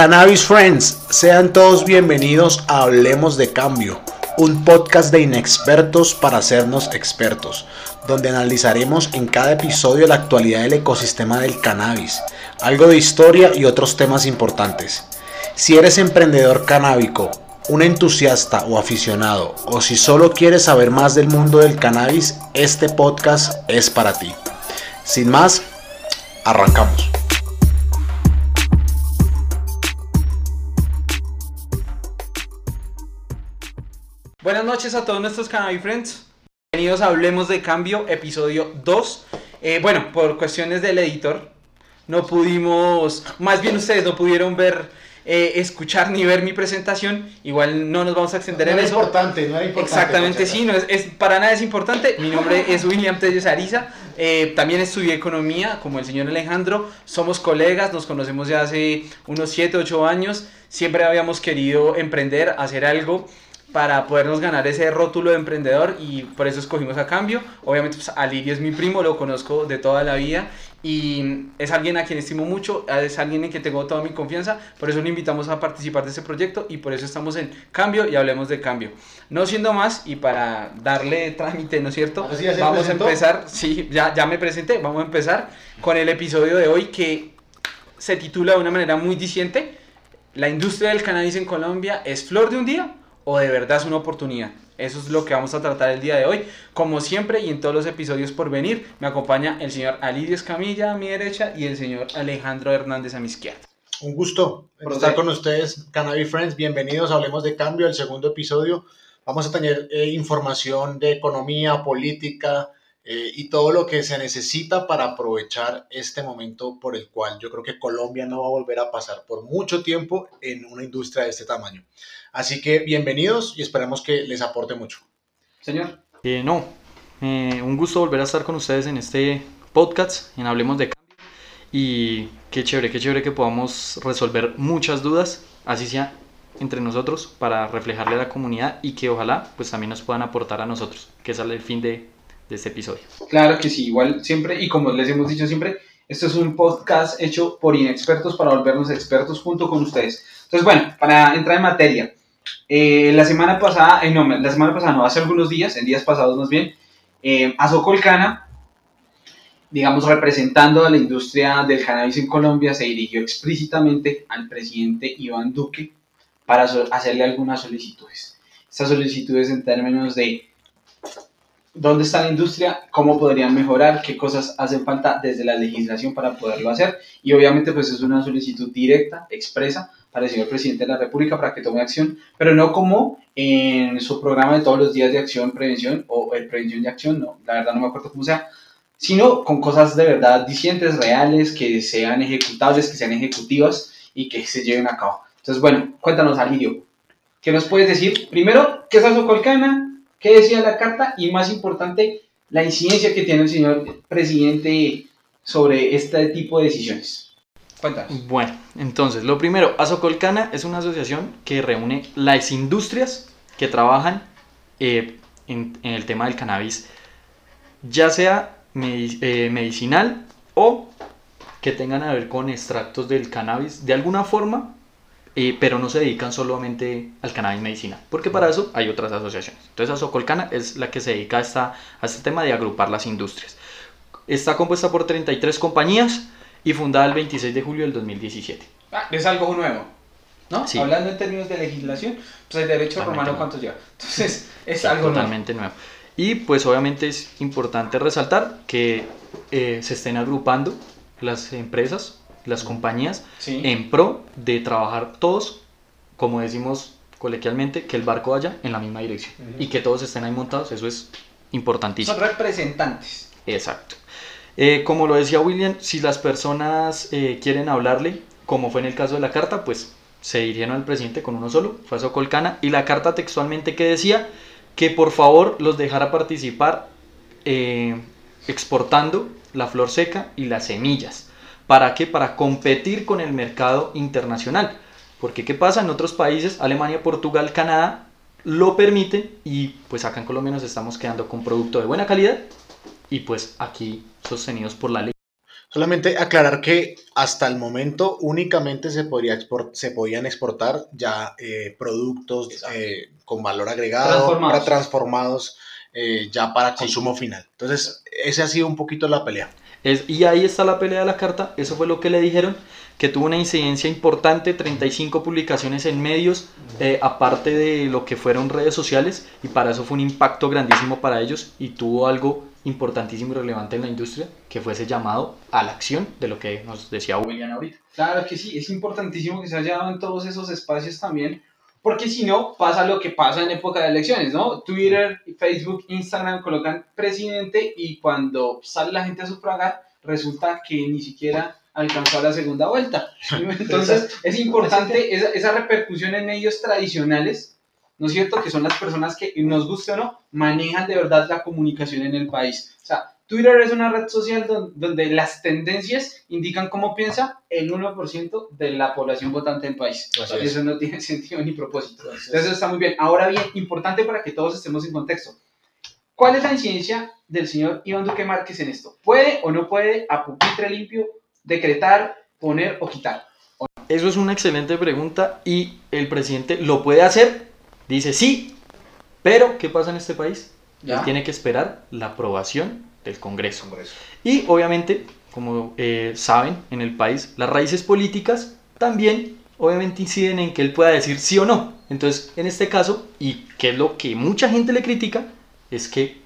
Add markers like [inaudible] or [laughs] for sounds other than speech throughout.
Cannabis Friends, sean todos bienvenidos a Hablemos de Cambio, un podcast de inexpertos para hacernos expertos, donde analizaremos en cada episodio la actualidad del ecosistema del cannabis, algo de historia y otros temas importantes. Si eres emprendedor canábico, un entusiasta o aficionado, o si solo quieres saber más del mundo del cannabis, este podcast es para ti. Sin más, arrancamos. Buenas noches a todos nuestros Cannabis Friends. Bienvenidos a Hablemos de Cambio, episodio 2. Eh, bueno, por cuestiones del editor, no pudimos, más bien ustedes no pudieron ver, eh, escuchar ni ver mi presentación. Igual no nos vamos a extender No en era eso. importante, no era importante. Exactamente, sí, no es, es- para nada es importante. Mi nombre [laughs] es William Telles Ariza. eh, también estudié economía, como el señor Alejandro. Somos colegas, nos conocemos ya hace unos 7, 8 años. Siempre habíamos querido emprender, hacer algo para podernos ganar ese rótulo de emprendedor y por eso escogimos a cambio. Obviamente, pues, Alirio es mi primo, lo conozco de toda la vida y es alguien a quien estimo mucho, es alguien en quien tengo toda mi confianza, por eso lo invitamos a participar de este proyecto y por eso estamos en cambio y hablemos de cambio. No siendo más y para darle trámite, ¿no es cierto? Ahora sí, vamos a empezar, sí, ya, ya me presenté, vamos a empezar con el episodio de hoy que se titula de una manera muy diciente, ¿la industria del cannabis en Colombia es flor de un día o de verdad es una oportunidad? Eso es lo que vamos a tratar el día de hoy. Como siempre y en todos los episodios por venir, me acompaña el señor Alirio Escamilla a mi derecha y el señor Alejandro Hernández a mi izquierda. Un gusto Por estar con ustedes, Cannabis Friends. Bienvenidos, hablemos de cambio, el segundo episodio. Vamos a tener eh, información de economía, política eh, y todo lo que se necesita para aprovechar este momento por el cual yo creo que Colombia no va a volver a pasar por mucho tiempo en una industria de este tamaño. Así que bienvenidos y esperemos que les aporte mucho. Señor. Eh, no, eh, un gusto volver a estar con ustedes en este podcast, en Hablemos de Cambio. Y qué chévere, qué chévere que podamos resolver muchas dudas, así sea entre nosotros, para reflejarle a la comunidad y que ojalá pues también nos puedan aportar a nosotros, que es el fin de, de este episodio. Claro que sí, igual siempre, y como les hemos dicho siempre, esto es un podcast hecho por inexpertos para volvernos expertos junto con ustedes. Entonces, bueno, para entrar en materia, eh, la semana pasada, eh, no, la semana pasada no, hace algunos días, en días pasados más bien, eh, Azocolcana, digamos, representando a la industria del cannabis en Colombia, se dirigió explícitamente al presidente Iván Duque para hacerle algunas solicitudes. Estas solicitudes en términos de dónde está la industria, cómo podrían mejorar, qué cosas hacen falta desde la legislación para poderlo hacer. Y obviamente pues es una solicitud directa, expresa, para el señor presidente de la República para que tome acción, pero no como en su programa de todos los días de acción, prevención o eh, prevención y acción, no, la verdad no me acuerdo cómo sea, sino con cosas de verdad dicientes, reales, que sean ejecutables, que sean ejecutivas y que se lleven a cabo. Entonces, bueno, cuéntanos, Alirio, ¿qué nos puedes decir? Primero, ¿qué es Azocolcana? ¿Qué decía la carta? Y más importante, la incidencia que tiene el señor presidente sobre este tipo de decisiones. Cuéntanos. Bueno, entonces, lo primero, Azocolcana es una asociación que reúne las industrias que trabajan eh, en, en el tema del cannabis, ya sea medi- eh, medicinal o que tengan a ver con extractos del cannabis de alguna forma, eh, pero no se dedican solamente al cannabis medicinal, porque para eso hay otras asociaciones. Entonces, Azocolcana es la que se dedica a, esta- a este tema de agrupar las industrias. Está compuesta por 33 compañías y fundada el 26 de julio del 2017. Ah, es algo nuevo, ¿no? Sí. Hablando en términos de legislación, pues el derecho Totalmente romano, nuevo. ¿cuánto lleva? [laughs] Entonces, es Sí, algo nuevo. totalmente nuevo. Y pues obviamente es importante resaltar que eh, se estén agrupando las empresas, las compañías, Sí. en pro de trabajar todos, como decimos coloquialmente, que el barco vaya en la misma dirección Ujú. y que todos estén ahí montados, eso es importantísimo. Son representantes. Exacto. Eh, como lo decía William, si las personas eh, quieren hablarle, como fue en el caso de la carta, pues se dirigieron al presidente con uno solo, fue a Socolcana, y la carta textualmente que decía que por favor los dejara participar eh, exportando la flor seca y las semillas. ¿Para qué? Para competir con el mercado internacional. Porque ¿qué pasa? En otros países, Alemania, Portugal, Canadá, lo permiten y pues acá en Colombia nos estamos quedando con producto de buena calidad y pues aquí sostenidos por la ley. Solamente aclarar que hasta el momento únicamente se, podría se podían exportar ya eh, productos eh, con valor agregado, Transformados. para transformados eh, ya para consumo final. Entonces, ese ha sido un poquito la pelea. Es, y ahí está la pelea de la carta, eso fue lo que le dijeron, que tuvo una incidencia importante, 35 publicaciones en medios, eh, aparte de lo que fueron redes sociales, y para eso fue un impacto grandísimo para ellos y tuvo algo importantísimo y relevante en la industria, que fue ese llamado a la acción de lo que nos decía William ahorita. Claro que sí, es importantísimo que se haya dado en todos esos espacios también, porque si no, pasa lo que pasa en época de elecciones, ¿no? Twitter, Facebook, Instagram colocan presidente y cuando sale la gente a sufragar, resulta que ni siquiera alcanzó la segunda vuelta. [laughs] Entonces, es importante esa, esa repercusión en medios tradicionales, ¿no es cierto? Que son las personas que, nos guste o no, manejan de verdad la comunicación en el país. O sea, Twitter es una red social don- donde las tendencias indican cómo piensa el 1% de la población votante del país. Así es. Eso no tiene [laughs] sentido ni propósito. Entonces está muy bien. Ahora bien, importante para que todos estemos en contexto. ¿Cuál es la incidencia del señor Iván Duque Márquez en esto? ¿Puede o no puede a pupitre limpio decretar, poner o quitar? Eso es una excelente pregunta y el presidente lo puede hacer, dice sí, pero ¿qué pasa en este país? ¿Ya? Él tiene que esperar la aprobación del Congreso. Y obviamente, como eh, saben, en el país las raíces políticas también obviamente inciden en que él pueda decir sí o no. Entonces, en este caso, y que es lo que mucha gente le critica, es que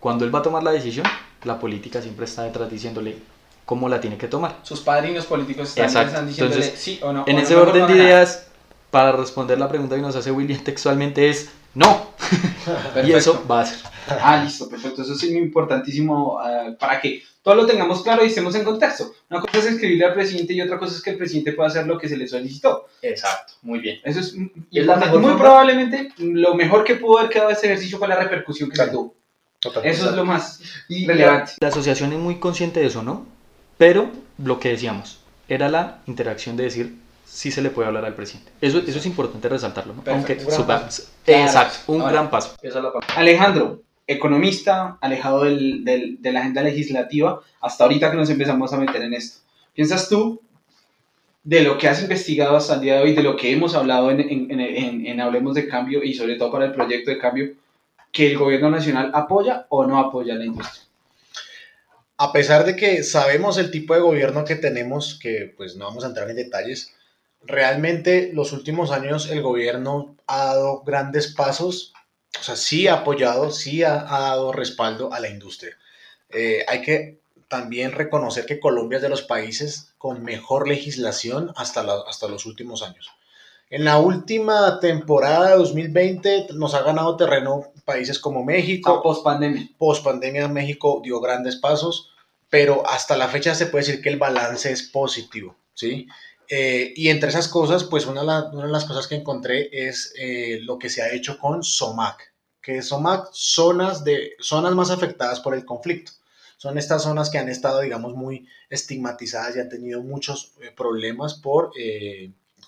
cuando él va a tomar la decisión, la política siempre está detrás diciéndole cómo la tiene que tomar. Sus padrinos políticos están, están diciéndole Entonces, sí o no. En o ese no, orden de no ideas, para responder la pregunta que nos hace William textualmente es no. [laughs] Y eso va a ser. Ah, listo, perfecto. Eso es importantísimo eh, para que todos lo tengamos claro y estemos en contexto. Una cosa es escribirle al presidente y otra cosa es que el presidente pueda hacer lo que se le solicitó. Exacto, muy bien. Eso es Es la mejor Muy forma. probablemente lo mejor que pudo haber quedado de ese ejercicio fue la repercusión que se Claro. tuvo. Total. Eso es lo más Y relevante. La asociación es muy consciente de eso, ¿no? Pero lo que decíamos, era la interacción de decir si se le puede hablar al presidente. Eso, eso es importante resaltarlo, ¿no? Perfecto, Aunque un gran supa- paso. Exacto, un Ahora. gran paso. Alejandro, economista, alejado del- del- de la agenda legislativa, hasta ahorita que nos empezamos a meter en esto. ¿Piensas tú de lo que has investigado hasta el día de hoy, de lo que hemos hablado en, en- en- en- en Hablemos de Cambio y sobre todo para el proyecto de cambio, que el gobierno nacional apoya o no apoya a la industria? a pesar de que sabemos el tipo de gobierno que tenemos, que pues no vamos a entrar en detalles, realmente los últimos años el gobierno ha dado grandes pasos, o sea, sí ha apoyado, sí ha, ha dado respaldo a la industria. Eh, hay que también reconocer que Colombia es de los países con mejor legislación hasta, la- hasta los últimos años. En la última temporada de 2020 nos ha ganado terreno países como México, Post pandemia. post pandemia México dio grandes pasos, pero hasta la fecha se puede decir que el balance es positivo, ¿sí? Eh, y entre esas cosas, pues una de, las cosas que encontré es eh, lo que se ha hecho con SOMAC, que SOMAC, zonas, de, zonas más afectadas por el conflicto. Son estas zonas que han estado, digamos, muy estigmatizadas y han tenido muchos eh, problemas por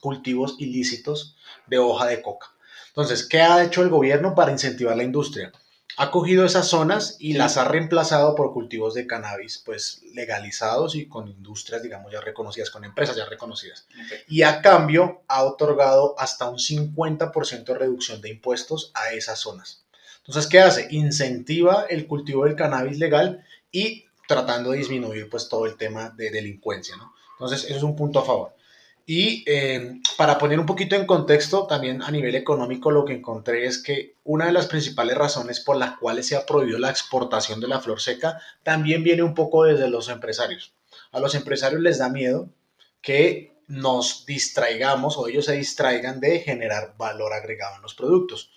cultivos ilícitos de hoja de coca. Entonces, ¿qué ha hecho el gobierno para incentivar la industria? Ha cogido esas zonas y las ha reemplazado por cultivos de cannabis, pues legalizados y con industrias, digamos, ya reconocidas, con empresas ya reconocidas. Y a cambio ha otorgado hasta un 50% de reducción de impuestos a esas zonas. Entonces, ¿qué hace? Incentiva el cultivo del cannabis legal y tratando de disminuir pues todo el tema de delincuencia, ¿no? Entonces, eso es un punto a favor. Y eh, para poner un poquito en contexto, también a nivel económico, lo que encontré es que una de las principales razones por las cuales se ha prohibido la exportación de la flor seca también viene un poco desde los empresarios. A los empresarios les da miedo que nos distraigamos o ellos se distraigan de generar valor agregado en los productos.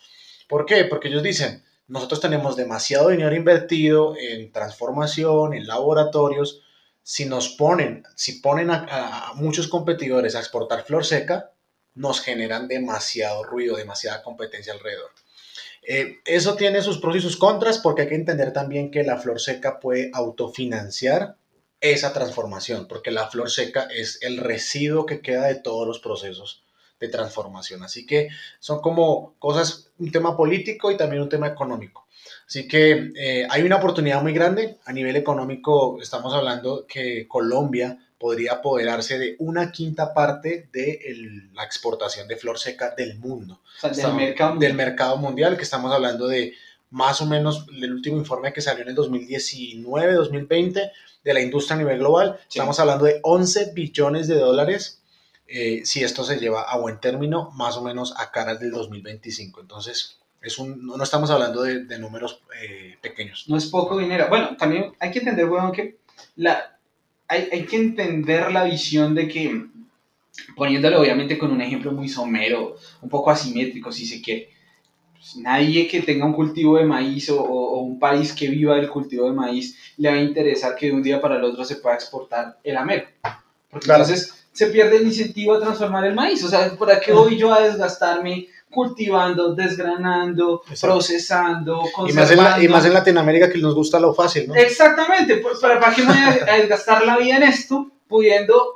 ¿Por qué? Porque ellos dicen, nosotros tenemos demasiado dinero invertido en transformación, en laboratorios, si nos ponen, si ponen a, muchos competidores a exportar flor seca, nos generan demasiado ruido, demasiada competencia alrededor. Eh, eso tiene sus pros y sus contras porque hay que entender también que la flor seca puede autofinanciar esa transformación, porque la flor seca es el residuo que queda de todos los procesos de transformación. Así que son como cosas, un tema político y también un tema económico. Así que eh, hay una oportunidad muy grande a nivel económico. Estamos hablando que Colombia podría apoderarse de una quinta parte de el- la exportación de flor seca del mundo. O sea, del mercado. del mercado mundial, que estamos hablando de más o menos el último informe que salió en el 2019, 2020 de la industria a nivel global. Sí. Estamos hablando de 11 billones de dólares eh, si esto se lleva a buen término, más o menos a caras del 2025. Entonces, es un, no, no estamos hablando de, de números eh, pequeños. No es poco dinero. Bueno, también hay que entender, weón, que la, hay, hay que entender la visión de que, poniéndolo obviamente con un ejemplo muy somero, un poco asimétrico si se quiere, pues, nadie que tenga un cultivo de maíz o, o- o un país que viva del cultivo de maíz le va a interesar que de un día para el otro se pueda exportar el amero. Porque Claro. entonces se pierde el incentivo a transformar el maíz. O sea, ¿para qué voy yo a desgastarme cultivando, desgranando, Exacto. procesando, Y más, en la- y conservando? más en Latinoamérica que nos gusta lo fácil, ¿no? Exactamente, pues, ¿para, para qué me voy a desgastar la vida en esto, pudiendo,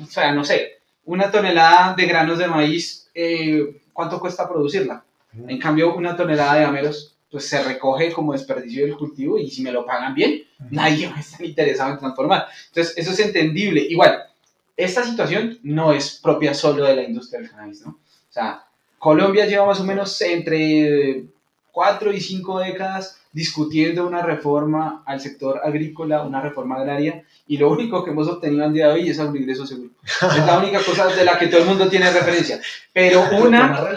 o sea, no sé, una tonelada de granos de maíz, eh, ¿cuánto cuesta producirla? En cambio, una tonelada de ameros, pues se recoge como desperdicio del cultivo y si me lo pagan bien, nadie va a estar interesado en transformar. Entonces, eso es entendible. Igual, esta situación no es propia solo de la industria del cannabis, ¿no? O sea, Colombia lleva más o menos entre cuatro y cinco décadas discutiendo una reforma al sector agrícola, una reforma agraria, y lo único que hemos obtenido al día de hoy es un ingreso seguro. Es la única cosa de la que todo el mundo tiene referencia. Pero una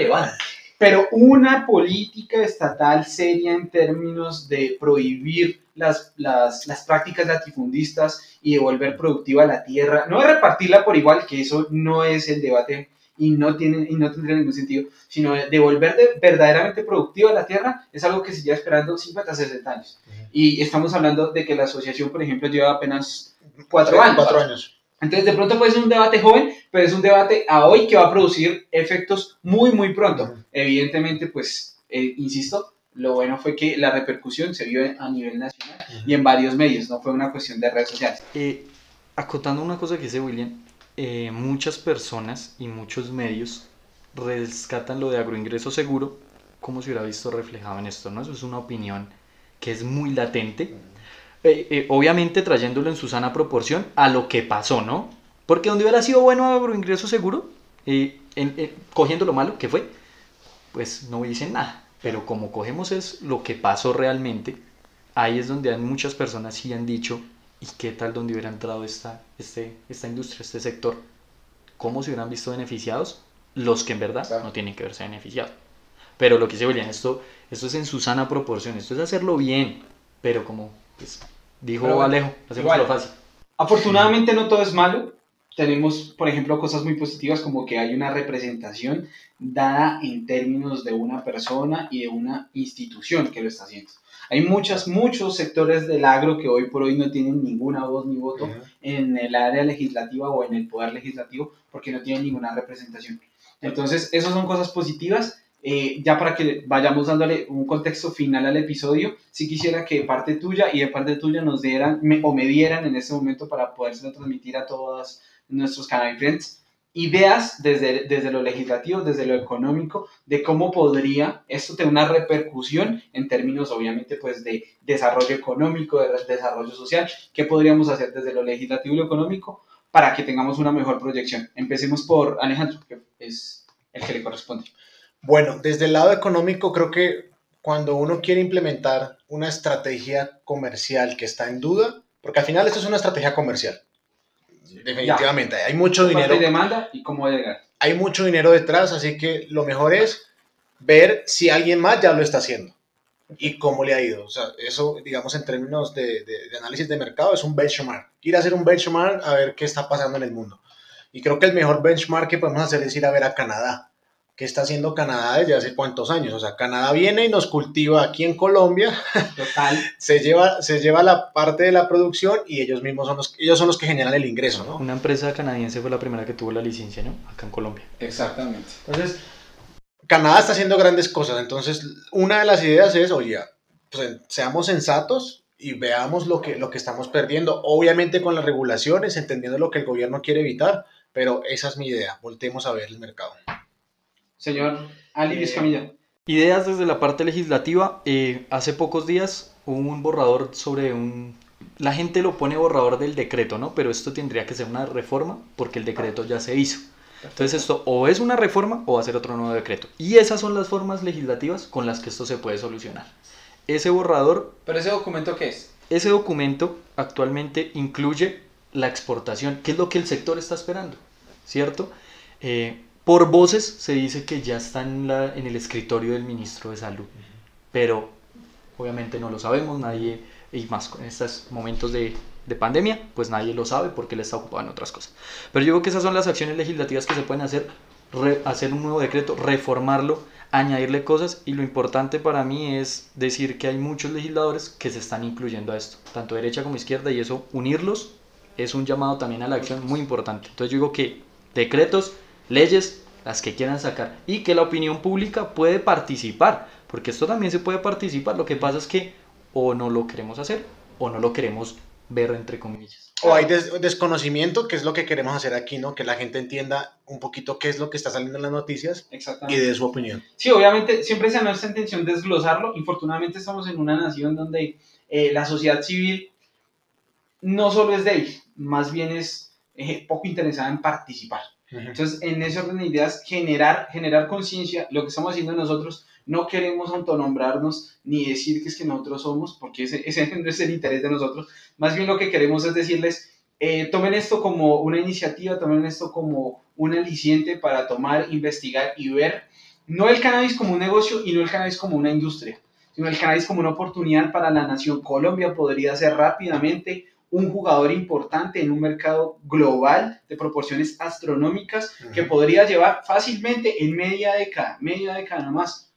pero una política estatal seria en términos de prohibir las, las, las prácticas latifundistas y de volver productiva la tierra, no de repartirla por igual, que eso no es el debate y no, tiene, y no tendría ningún sentido, sino de, verdaderamente productiva la tierra es algo que se lleva esperando 50, 60 años. Ujú. Y estamos hablando de que la asociación, por ejemplo, lleva apenas cuatro años. Cuatro años. Entonces, de pronto puede ser un debate joven, pero es un debate a hoy que va a producir efectos muy, muy pronto. Ujú. Evidentemente, pues, eh, insisto, lo bueno fue que la repercusión se vio a nivel nacional y en varios medios, no fue una cuestión de redes sociales. Eh, acotando una cosa que dice William, eh, muchas personas y muchos medios rescatan lo de agroingreso seguro como se hubiera visto reflejado en esto, ¿no? Eso es una opinión que es muy latente, Eh, eh, obviamente trayéndolo en su sana proporción a lo que pasó, ¿no? Porque donde hubiera sido bueno agroingreso seguro, eh, en- en- cogiendo lo malo que fue, pues no dicen nada. Pero como cogemos es lo que pasó realmente, ahí es donde muchas personas sí han dicho, ¿y qué tal donde hubiera entrado esta, este, esta industria, este sector? ¿Cómo se hubieran visto beneficiados? Los que en verdad Claro. no tienen que verse beneficiados. Pero lo que dice William, esto, esto es en su sana proporción, esto es hacerlo bien, pero como pues, dijo Pero bueno, Alejo, hacemos lo fácil. Afortunadamente no todo es malo. Tenemos, por ejemplo, cosas muy positivas como que hay una representación dada en términos de una persona y de una institución que lo está haciendo. Hay muchas, muchos sectores del agro que hoy por hoy no tienen ninguna voz ni voto Ujú. en el área legislativa o en el poder legislativo porque no tienen ninguna representación. Entonces, esas son cosas positivas. Eh, ya para que vayamos dándole un contexto final al episodio, sí quisiera que de parte tuya y de parte tuya nos dieran me- o me dieran en este momento para podérselo transmitir a todos nuestros canal friends ideas desde, desde lo legislativo, desde lo económico, de cómo podría esto tener una repercusión en términos obviamente pues de desarrollo económico, de desarrollo social, qué podríamos hacer desde lo legislativo y lo económico para que tengamos una mejor proyección. Empecemos por Alejandro, que es el que le corresponde. Bueno, desde el lado económico creo que cuando uno quiere implementar una estrategia comercial que está en duda, porque al final esto es una estrategia comercial, definitivamente, hay mucho dinero, y demanda y cómo llegar. hay mucho dinero detrás, así que lo mejor es ver si alguien más ya lo está haciendo y cómo le ha ido. O sea, eso, digamos, en términos de, de- de análisis de mercado, es un benchmark. Ir a hacer un benchmark a ver qué está pasando en el mundo. Y creo que el mejor benchmark que podemos hacer es ir a ver a Canadá. ¿Qué está haciendo Canadá desde hace cuántos años? O sea, Canadá viene y nos cultiva aquí en Colombia, Total. [laughs] se lleva, se lleva la parte de la producción y ellos mismos son los, ellos son los que generan el ingreso, ¿no? Una empresa canadiense fue la primera que tuvo la licencia, ¿no? Acá en Colombia. Exactamente. Entonces, Canadá está haciendo grandes cosas. Entonces, una de las ideas es, oye, pues, seamos sensatos y veamos lo que, lo que estamos perdiendo. Obviamente con las regulaciones, entendiendo lo que el gobierno quiere evitar, pero esa es mi idea. Voltemos a ver el mercado. Señor Ali Eh, Luis Camilla. Ideas desde la parte legislativa. Eh, hace pocos días hubo un borrador sobre un... La gente lo pone borrador del decreto, ¿no? Pero esto tendría que ser una reforma porque el decreto ya se hizo. Entonces esto o es una reforma o va a ser otro nuevo decreto. Y esas son las formas legislativas con las que esto se puede solucionar. Ese borrador... ¿Pero ese documento qué es? Ese documento actualmente incluye la exportación, que es lo que el sector está esperando, ¿cierto? Eh, por voces se dice que ya está en, la, en el escritorio del ministro de Salud, pero obviamente no lo sabemos, nadie, y más con estos momentos de, de pandemia, pues nadie lo sabe porque él está ocupado en otras cosas. Pero yo creo que esas son las acciones legislativas que se pueden hacer, hacer un nuevo decreto, reformarlo, añadirle cosas y lo importante para mí es decir que hay muchos legisladores que se están incluyendo a esto, tanto derecha como izquierda, y eso unirlos es un llamado también a la acción muy importante. Entonces yo digo que decretos, leyes, las que quieran sacar, y que la opinión pública puede participar, porque esto también se puede participar, lo que pasa es que o no lo queremos hacer o no lo queremos ver entre comillas. O hay desconocimiento, que es lo que queremos hacer aquí, ¿no? Que la gente entienda un poquito qué es lo que está saliendo en las noticias y de su opinión. Sí, obviamente siempre se nuestra intención desglosarlo. Infortunadamente estamos en una nación donde eh, la sociedad civil no solo es débil, más bien es eh, poco interesada en participar. Entonces, en ese orden de ideas, generar, generar conciencia, lo que estamos haciendo nosotros, no queremos autonombrarnos ni decir que es que nosotros somos, porque ese, [laughs] ese no es el interés de nosotros. Más bien lo que queremos es decirles, eh, tomen esto como una iniciativa, tomen esto como un aliciente para tomar, investigar y ver, no el cannabis como un negocio y no el cannabis como una industria, sino el cannabis como una oportunidad para la nación. Colombia podría ser rápidamente un jugador importante en un mercado global de proporciones astronómicas que podría llevar fácilmente en media década, media década nomás,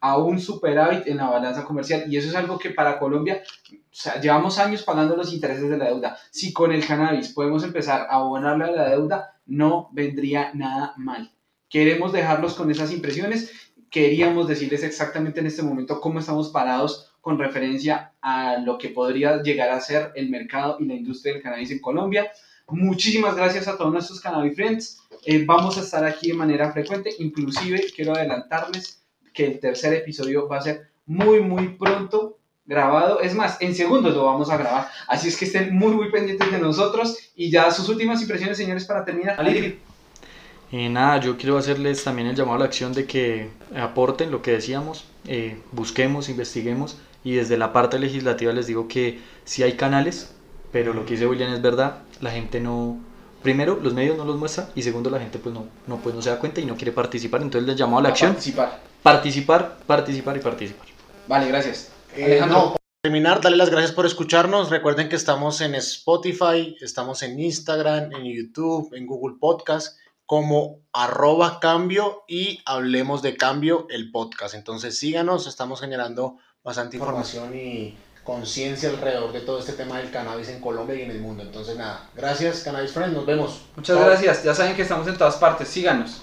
a un superávit en la balanza comercial. Y eso es algo que para Colombia, o sea, llevamos años pagando los intereses de la deuda. Si con el cannabis podemos empezar a abonarle a la deuda, no vendría nada mal. Queremos dejarlos con esas impresiones. Queríamos decirles exactamente en este momento cómo estamos parados con referencia a lo que podría llegar a ser el mercado y la industria del cannabis en Colombia. Muchísimas gracias a todos nuestros Cannabis Friends. Eh, vamos a estar aquí de manera frecuente. Inclusive quiero adelantarles que el tercer episodio va a ser muy, muy pronto grabado. Es más, en segundos lo vamos a grabar. Así es que estén muy, muy pendientes de nosotros. Y ya sus últimas impresiones, señores, para terminar. Eh, nada, yo quiero hacerles también el llamado a la acción de que aporten lo que decíamos, eh, busquemos, investiguemos y desde la parte legislativa les digo que sí hay canales, pero lo que dice William es verdad, la gente no, primero los medios no los muestran y segundo la gente pues no, no, pues no se da cuenta y no quiere participar, entonces les llamo a la acción. Participar. Participar, participar y participar. Vale, gracias. Eh, no, para terminar, darle las gracias por escucharnos. Recuerden que estamos en Spotify, estamos en Instagram, en YouTube, en Google Podcast como arroba cambio y hablemos de cambio el podcast. Entonces síganos, estamos generando bastante información y conciencia alrededor de todo este tema del cannabis en Colombia y en el mundo. Entonces, nada, gracias Cannabis Friends, nos vemos. Muchas gracias, ya saben que estamos en todas partes, síganos.